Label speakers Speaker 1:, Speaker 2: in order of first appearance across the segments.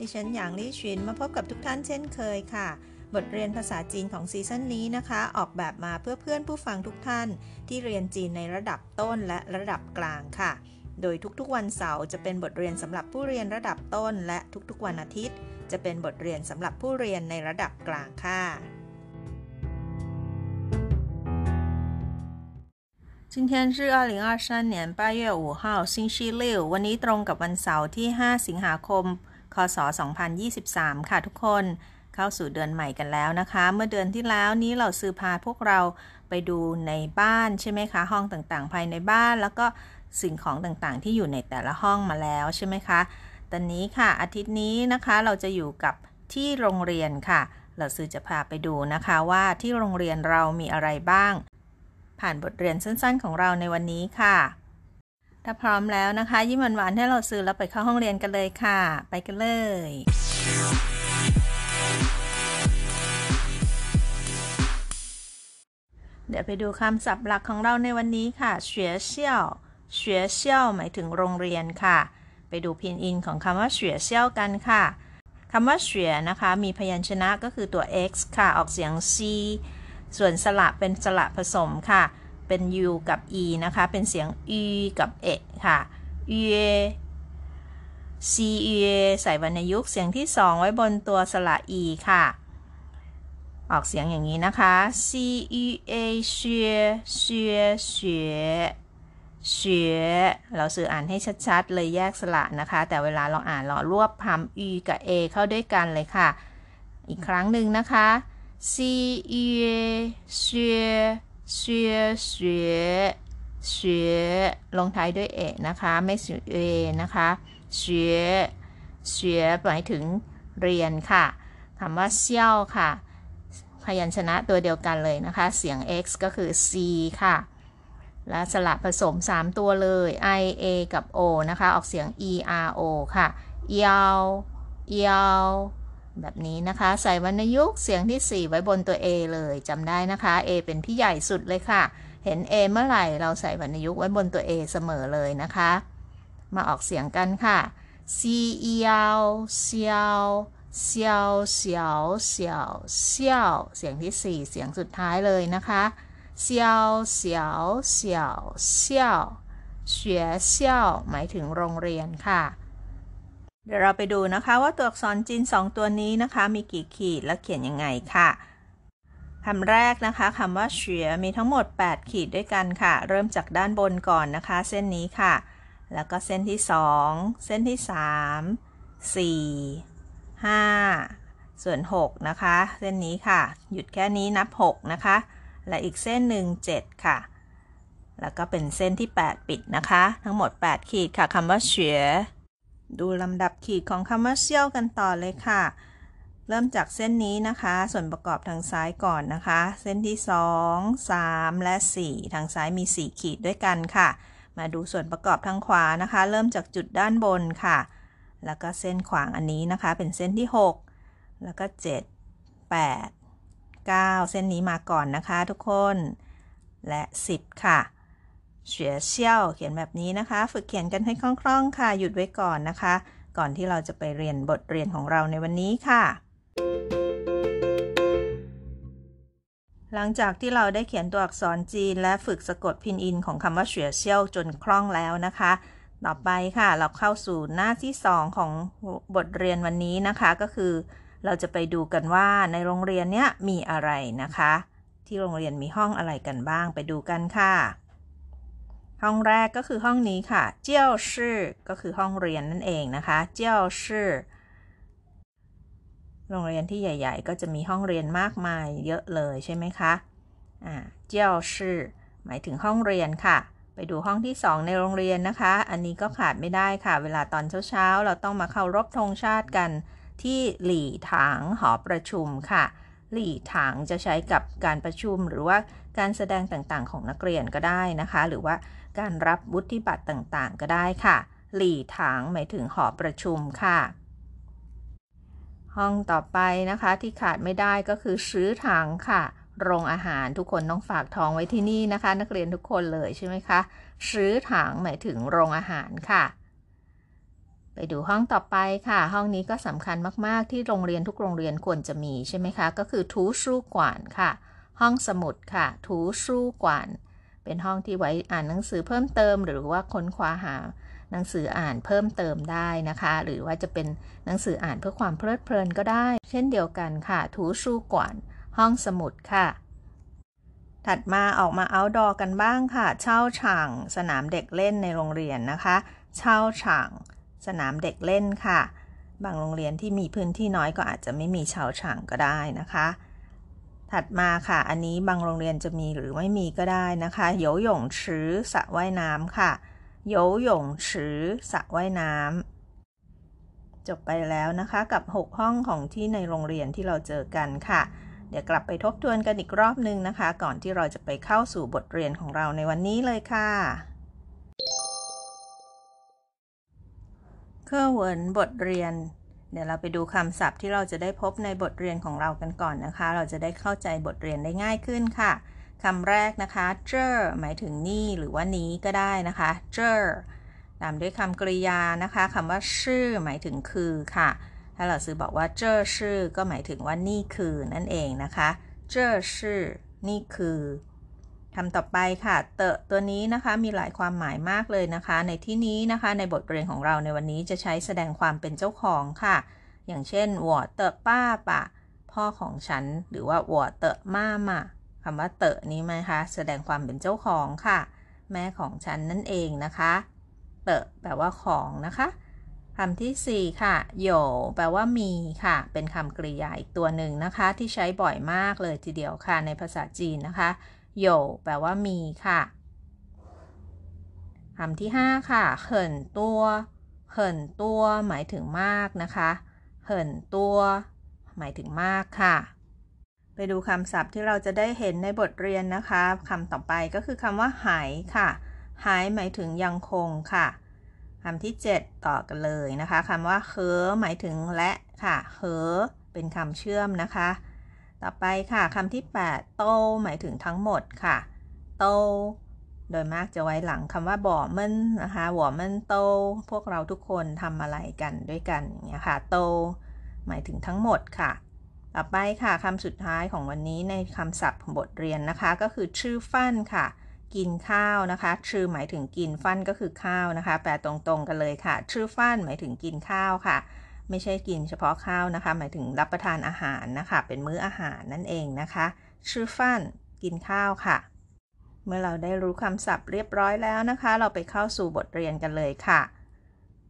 Speaker 1: ดิฉันหยางลี่ชินมาพบกับทุกท่านเช่นเคยค่ะ บทเรียนภาษาจีนของซีซั่นนี้นะคะ ออกแบบมาเพื่อเพื่อนผู้ฟังทุกท่าน ที่เรียนจีนในระดับต้นและระดับกลางค่ะ โดยทุกๆวันเสาร์จะเป็นบทเรียนสำหรับผู้เรียนระดับต้น และทุกๆวันอาทิตย์ จะเป็นบทเรียนสำหรับผู้เรียนในระดับกลางค่ะ今天是二零二三年八月五号星期六วันนี้ตรงกับวันเสาร์ที่ 5 สิงหาคม คศ 2023 ค่ะทุกคนเข้าสู่เดือนใหม่กันแล้วนะคะ เมื่อเดือนที่แล้วนี้เราซื้อพาพวกเราไปดูในบ้านใช่ไหมคะ ห้องต่างๆ ภายในบ้าน แล้วก็สิ่งของต่างๆ ที่อยู่ในแต่ละห้องมาแล้วใช่ไหมคะตอนนี้ค่ะอาทิตย์นี้นะคะเราจะอยู่กับที่โรงเรียนค่ะ เราซื้อจะพาไปดูนะคะว่าที่โรงเรียนเรามีอะไรบ้าง ผ่านบทเรียนสั้นๆของเราในวันนี้ค่ะ ถ้าพร้อมแล้วนะคะ ยิ้มหวานๆให้เราซื้อแล้วไปเข้าห้องเรียนกันเลยค่ะ ไปกันเลย เดี๋ยวไปดูคำศัพท์หลักของเราในวันนี้ค่ะเฉวยเชี่ยวเฉวยเชี่ยวหมายถึงโรงเรียนค่ะ ไปดูพินอินของคำว่าเฉวยเชี่ยวกันค่ะคำว่าเฉวยนะคะ มีพยัญชนะก็คือตัว x ค่ะ ออกเสียง c ส่วนสระเป็นสระผสมค่ะ เป็น u กับ e นะคะ เป็นเสียง e กับเอค่ะ e c e ใส่วรรณยุกต์เสียงที่ 2 ไว้บนตัวสระ e ค่ะ ออกเสียงอย่างนี้นะคะ c e a เชียเชียเชียเชียเราสื่ออ่านให้ชัดๆ เลยแยกสระนะคะ แต่เวลาเราอ่านเรารวบคำ e กับ a เข้าด้วยกันเลยค่ะ อีกครั้งหนึ่งนะคะ c e เชีย เสือเสือเสือลงท้ายด้วยเอะนะคะ ไม่เสือเอนะคะเสือเสือหมายถึงเรียนค่ะคำว่าเซี่ยวค่ะ พยัญชนะตัวเดียวกันเลยนะคะ เสียง x ก็คือ c ค่ะ และสระผสม 3 ตัวเลย i a กับ o นะคะ ออกเสียง e r o ค่ะเยาเยา แบบนี้นะคะ ใส่วรรณยุกต์เสียงที่ 4 ไว้บนตัว A เลยจำได้นะคะ A เป็นพี่ใหญ่สุดเลยค่ะ เห็น A เมื่อไหร่เราใส่วรรณยุกต์ไว้บนตัว A เสมอเลยนะคะ มาออกเสียงกันค่ะเซียวเซียวเซียวเซียวเซียวเซียวเสียงที่ 4 เสียงสุดท้ายเลยนะคะเซียวเซียวเซียวเซียวเฉียเซียวหมายถึงโรงเรียนค่ะ เดี๋ยวเราไปดูนะคะว่าตัวอักษรจีน 2 ตัวนี้นะคะ มีกี่ขีดและเขียนยังไงค่ะคำแรกนะคะคำว่าเฉียมีทั้งหมด 8 ขีดด้วยกันค่ะ เริ่มจากด้านบนก่อนนะคะ เส้นนี้ค่ะ แล้วก็เส้นที่ 2 เส้นที่ 3 4 5 ส่วน 6 นะคะ เส้นนี้ค่ะ หยุดแค่นี้นับ 6 นะคะ และอีกเส้นหนึ่ง7ค่ะ แล้วก็เป็นเส้นที่ 8 ปิดนะคะ ทั้งหมด 8 ขีดค่ะคำว่าเฉีย ดูลำดับขีดของคำว่าเซี่ยวกันต่อเลยค่ะ เริ่มจากเส้นนี้นะคะ ส่วนประกอบทางซ้ายก่อนนะคะ เส้นที่ 2 3 และ 4 ทางซ้ายมี 4 ขีดด้วยกันค่ะ มาดูส่วนประกอบทางขวานะคะ เริ่มจากจุดด้านบนค่ะ แล้วก็เส้นขวางอันนี้นะคะ เป็นเส้นที่ 6 แล้วก็ 7 8 9 เส้นนี้มาก่อนนะคะทุกคน และ 10 ค่ะ เฉียเชี่ยวเขียนแบบนี้นะคะ ฝึกเขียนกันให้คล่องๆค่ะ หยุดไว้ก่อนนะคะ ก่อนที่เราจะไปเรียนบทเรียนของเราในวันนี้ค่ะ หลังจากที่เราได้เขียนตัวอักษรจีน และฝึกสะกดพินอินของคำว่าเฉียเชี่ยวจนคล่องแล้วนะคะ ต่อไปค่ะ เราเข้าสู่หน้าที่ 2 ของบทเรียนวันนี้นะคะ ก็คือ เราจะไปดูกันว่าในโรงเรียนเนี้ยมีอะไรนะคะ ที่โรงเรียนมีห้องอะไรกันบ้างไปดูกันค่ะ ห้องแรกก็คือห้องนี้ค่ะ เจียวชื่อก็คือห้องเรียนนั่นเองนะคะ เจียวชื่อโรงเรียนที่ใหญ่ ๆ ก็จะมีห้องเรียนมากมายเยอะเลยใช่ไหมคะ อ่า เจียวชื่อหมายถึงห้องเรียนค่ะ ไปดูห้องที่ 2 ในโรงเรียนนะคะ อันนี้ก็ขาดไม่ได้ค่ะ เวลาตอนเช้าๆ เราต้องมาเคารพธงชาติกันที่หลี่ถางหอประชุมค่ะ หลี่ถางจะใช้กับการประชุมหรือว่าการแสดงต่างๆ ของนักเรียนก็ได้นะคะ หรือว่าการรับวุฒิบัตรต่างๆ ก็ได้ค่ะ หลี่ถางหมายถึงหอประชุมค่ะ ห้องต่อไปนะคะที่ขาดไม่ได้ก็คือซื้อถางค่ะ โรงอาหารทุกคนต้องฝากท้องไว้ที่นี่นะคะ นักเรียนทุกคนเลยใช่ไหมคะซื้อถางหมายถึงโรงอาหารค่ะ ไปดูห้องต่อไปค่ะ ห้องนี้ก็สำคัญมาก ๆ ที่โรงเรียนทุกโรงเรียนควรจะมีใช่ไหมคะ ก็คือทูชู่กวานค่ะ ห้องสมุดค่ะ ทูชู่กวาน เป็นห้องที่ไว้อ่านหนังสือเพิ่มเติม หรือว่าค้นคว้าหาหนังสืออ่านเพิ่มเติมได้นะคะ หรือว่าจะเป็นหนังสืออ่านเพื่อความเพลิดเพลินก็ได้ เช่นเดียวกันค่ะ ทูชู่กวาน ห้องสมุดค่ะ ถัดมาออกมาเอาดอกันบ้างค่ะ เช่าฉ่างสนามเด็กเล่นในโรงเรียนนะคะ เช่าฉ่าง สนามเด็กเล่นค่ะ บางโรงเรียนที่มีพื้นที่น้อยก็อาจจะไม่มีช่าฉ่างก็ได้นะคะ ถัดมาค่ะ อันนี้บางโรงเรียนจะมีหรือไม่มีก็ได้นะคะโยหยงชื้อสระว่ายน้ำค่ะโยหยงชื้อสระว่ายน้ำจบไปแล้วนะคะกับ 6 ห้องของที่ในโรงเรียนที่เราเจอกันค่ะเดี๋ยวกลับไปทบทวนกันอีกรอบนึงนะคะ ก่อนที่เราจะไปเข้าสู่บทเรียนของเราในวันนี้เลยค่ะ เครื่องวินบทเรียน เดี๋ยวเราไปดูคำศัพท์ที่เราจะได้พบในบทเรียนของเรากันก่อนนะคะ เราจะได้เข้าใจบทเรียนได้ง่ายขึ้นค่ะคำแรกนะคะ เจอหมายถึงนี่หรือว่านี้ก็ได้นะคะ เจอตามด้วยคำกริยานะคะคำว่าชื่อ หมายถึงคือค่ะ ถ้าเราซื้อบอกว่าเจอชื่อ ก็หมายถึงว่านี่คือนั่นเองนะคะ เจอชื่อ นี่คือ คำต่อไปค่ะ เตะตัวนี้นะคะมีหลายความหมายมากเลยนะคะ ในที่นี้นะคะในบทเรียนของเราในวันนี้จะใช้แสดงความเป็นเจ้าของค่ะ อย่างเช่นวอเตะป้าปะ พ่อของฉัน หรือว่าวอเตอะมามาคำว่าเตะนี้ไหมคะ แสดงความเป็นเจ้าของค่ะ แม่ของฉันนั่นเองนะคะ เตะแปลว่าของนะคะคำที่ 4 ค่ะโยแปลว่ามีค่ะ เป็นคำกริยาอีกตัวหนึ่งนะคะ ที่ใช้บ่อยมากเลยทีเดียวค่ะในภาษาจีนนะคะ โยแปลว่ามีค่ะคำที่ 5 ค่ะเหินตัวเหินตัว หมายถึงมากนะคะเหินตัว หมายถึงมากค่ะ ไปดูคำศัพท์ที่เราจะได้เห็นในบทเรียนนะคะคำต่อไปก็คือคำว่าหายค่ะหายหมายถึงยังคงค่ะคำที่ 7 ต่อกันเลยนะคะคำว่าเฮอหมายถึงและค่ะเฮอเป็นคำเชื่อมนะคะ ต่อไปค่ะคำที่ 8 โตหมายถึงทั้งหมดค่ะ โต โดยมากจะไว้หลังคำว่าบ่อมันนะคะบ่อมันโต พวกเราทุกคนทำอะไรกันด้วยกันอย่างเงี้ยค่ะ โต หมายถึงทั้งหมดค่ะ ต่อไปค่ะคำสุดท้ายของวันนี้ในคำศัพท์บทเรียนนะคะ ก็คือชื่อฟันค่ะ กินข้าวนะคะชื่อหมายถึงกินฟันก็คือข้าวนะคะ แปลตรงๆกันเลยค่ะ ชื่อฟันหมายถึงกินข้าวค่ะ ไม่ใช่กินเฉพาะข้าวนะคะ หมายถึงรับประทานอาหารนะคะ เป็นมื้ออาหารนั่นเองนะคะ ชื่อฟันกินข้าวค่ะ เมื่อเราได้รู้คำศัพท์เรียบร้อยแล้วนะคะ เราไปเข้าสู่บทเรียนกันเลยค่ะ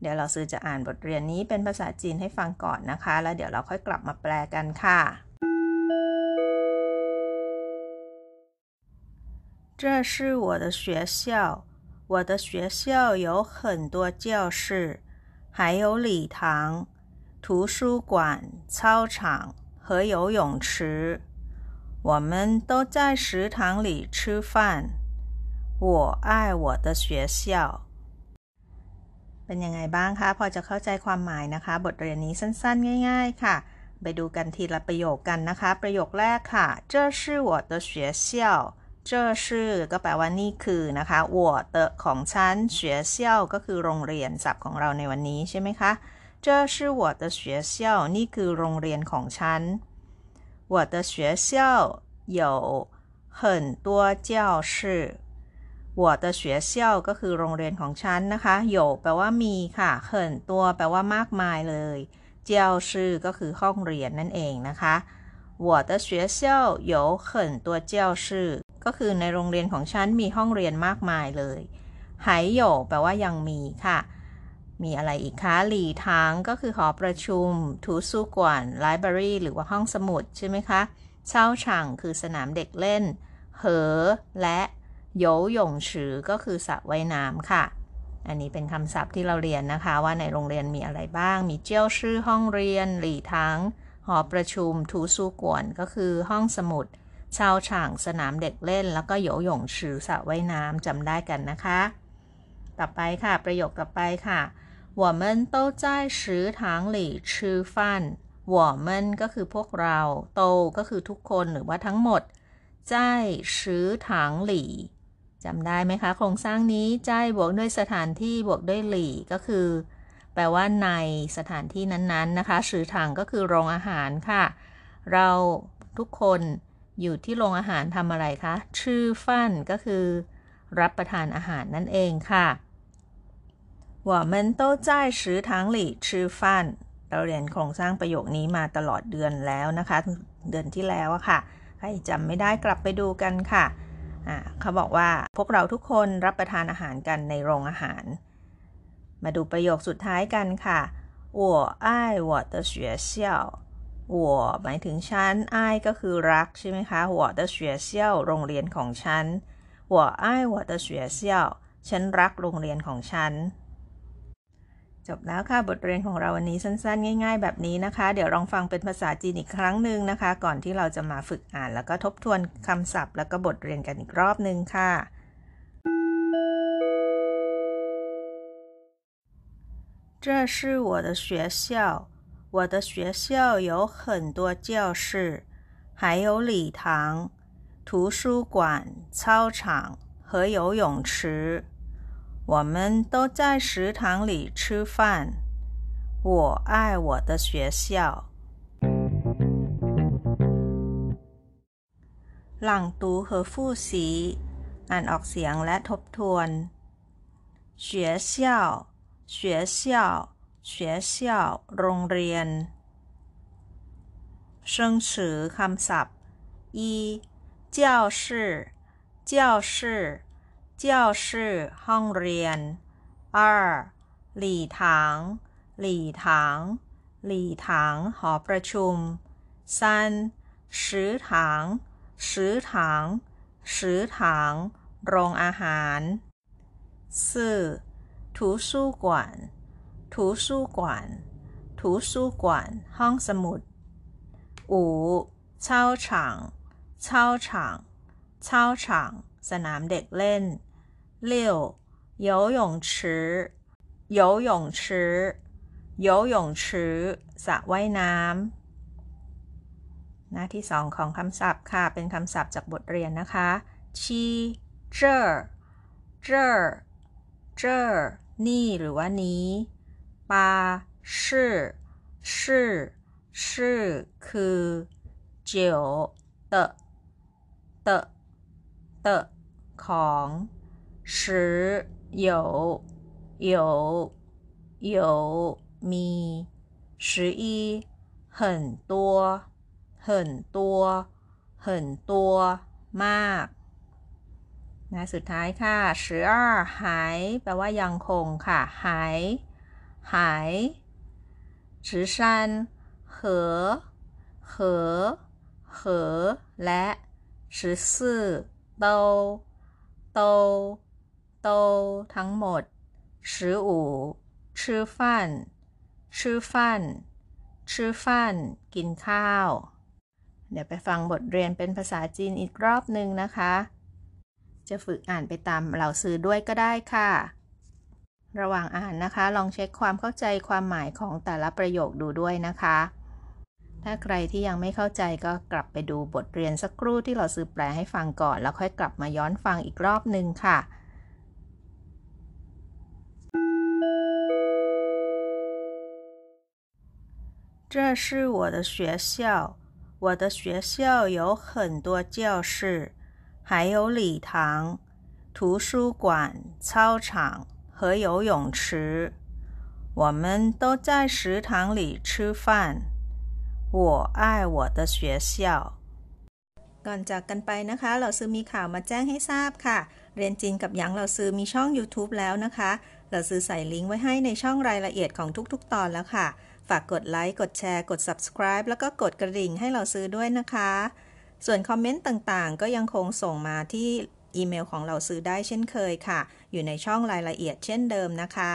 Speaker 1: เดี๋ยวเราซื้อจะอ่านบทเรียนนี้เป็นภาษาจีนให้ฟังก่อนนะคะ แล้วเดี๋ยวเราค่อยกลับมาแปลกันค่ะ这是我的学校，我的学校有很多教室，还有礼堂、 图书馆、操场和游泳池。我们都在食堂里吃饭。我爱我的学校。เป็นยังไงบ้างคะ พอจะเข้าใจความหมายนะคะ บทเรียนนี้สั้นๆ ง่าย ๆ ค่ะ ไปดูกันทีละประโยคกันนะคะ ประโยคแรกค่ะ这是我的学校这是ก็แปลว่านี่คือนะคะ我的ของฉัน学校ก็คือโรงเรียนศัพท์ของเราในวันนี้ใช่ไหมคะ 这是我的学校นี่คือโรงเรียนของฉัน我的学校有很多教室我的学校ก็คือโรงเรียนของฉันนะคะ有แปลว่ามีค่ะเหินตัวแปลว่ามากมายเลยเจียวชื่อก็คือห้องเรียนนั่นเองนะคะ我的学校有很多教室ก็คือในโรงเรียนของฉันมีห้องเรียนมากมายเลยหายโยแปลว่ายังมีค่ะ มีอะไรอีกคะหลีทางก็คือหอประชุม ทูซูกวนไลบรารีหรือว่าห้องสมุดใช่ไหมคะเช่าช่างคือสนามเด็กเล่น เหอ และโยหยงฉือก็คือสระว่ายน้ำค่ะ อันนี้เป็นคำศัพท์ที่เราเรียนนะคะ ว่าในโรงเรียนมีอะไรบ้าง มีเจียวชื่อห้องเรียน หลีทังหอประชุม ทูซูกวนก็คือห้องสมุดเช่าฉ่างสนามเด็กเล่น แล้วก็โยหยงชื่อสระว่ายน้ำจำได้กันนะคะ ต่อไปค่ะ ประโยคต่อไปค่ะ 我们都在食堂里吃饭我们ก็คือพวกเราโตก็คือทุกคนหรือว่าทั้งหมด在食堂里จำได้ไหมคะ โครงสร้างนี้ใจบวกด้วยสถานที่บวกด้วยหลี่ ก็คือ แปลว่าในสถานที่นั้นๆนะคะสือถังก็คือโรงอาหารค่ะ เราทุกคนอยู่ที่โรงอาหารทำอะไรคะ ชื่อฟันก็คือ รับประทานอาหารนั่นเองค่ะ 我们都在食堂里吃饭เราเรียนโครงสร้างประโยคนี้มาตลอดเดือนแล้วนะคะ เดือนที่แล้วอะค่ะ ใครจำไม่ได้กลับไปดูกันค่ะเขาบอกว่าพวกเราทุกคนรับประทานอาหารกันในโรงอาหาร มาดูประโยคสุดท้ายกันค่ะ我爱我的学校我หมายถึงฉัน爱ก็คือรักใช่ไหมคะ我的学校โรงเรียนของฉัน我爱我的学校ฉันรักโรงเรียนของฉัน จบแล้วค่ะบทเรียนของเราวันนี้สั้นๆ ง่าย ๆ แบบนี้นะคะ เดี๋ยวลองฟังเป็นภาษาจีนอีกครั้งหนึ่งนะคะ ก่อนที่เราจะมาฝึกอ่าน แล้วก็ทบทวนคำศัพท์ แล้วก็บทเรียนกันอีกรอบหนึ่งค่ะ这是我的学校我的学校有很多教室还有礼堂图书馆操场和游泳池 我们都在食堂里吃饭。我爱我的学校。朗读和复习อ่านออกเสียงและทบทวน学校学校学校โรงเรียน生词คำศัพท์一教室教室 教室ห้องเรียน二หลี่ถางหลี่ถางหลี่ถางหอประชุม三食堂食堂食堂โรงอาหาร四图书馆图书馆图书馆ห้องสมุด五操场操场操场 สนามเด็กเล่น六游泳池游泳池游泳池สระว่ายน้ำหน้าที่สองของคำศัพท์ค่ะ เป็นคำศัพท์จากบทเรียนนะคะชีเจอเจอเจอนี่หรือว่านี้ปาชื่อชื่อชื่อคือเจียวเตเต เตของ十有有有มี十一很多很多很多มากนะสุดท้ายค่ะ十二หายแปลว่ายังคงค่ะหายหาย十三和和和และ十四都都 โตทั้งหมด十五吃饭吃饭吃饭กินข้าว เดี๋ยวไปฟังบทเรียนเป็นภาษาจีนอีกรอบหนึ่งนะคะ จะฝึกอ่านไปตามเหล่าซื้อด้วยก็ได้ค่ะ ระหว่างอ่านนะคะ ลองเช็คความเข้าใจความหมายของแต่ละประโยคดูด้วยนะคะ ถ้าใครที่ยังไม่เข้าใจก็กลับไปดูบทเรียนสักครู่ที่เราซื้อแปลให้ฟังก่อน แล้วค่อยกลับมาย้อนฟังอีกรอบหนึ่งค่ะ这是我的学校，我的学校有很多教室，还有礼堂、图书馆、操场和游泳池。我们都在食堂里吃饭。 我爱我的学校。ก่อนจากกันไปนะคะ เราซื้อมีข่าวมาแจ้งให้ทราบค่ะ เรียนจีนกับหยางเราซื้อมีช่อง YouTube แล้วนะคะ เราซื้อใส่ลิงก์ไว้ให้ในช่องรายละเอียดของทุกๆ ตอนแล้วค่ะฝากกดไลค์ กดแชร์ กด subscribe แล้วก็กดกระดิ่งให้เราซื้อด้วยนะคะ ส่วนคอมเมนต์ต่างๆ ก็ยังคงส่งมาที่ อีเมลของเราซื้อได้เช่นเคยค่ะ อยู่ในช่องรายละเอียดเช่นเดิมนะคะ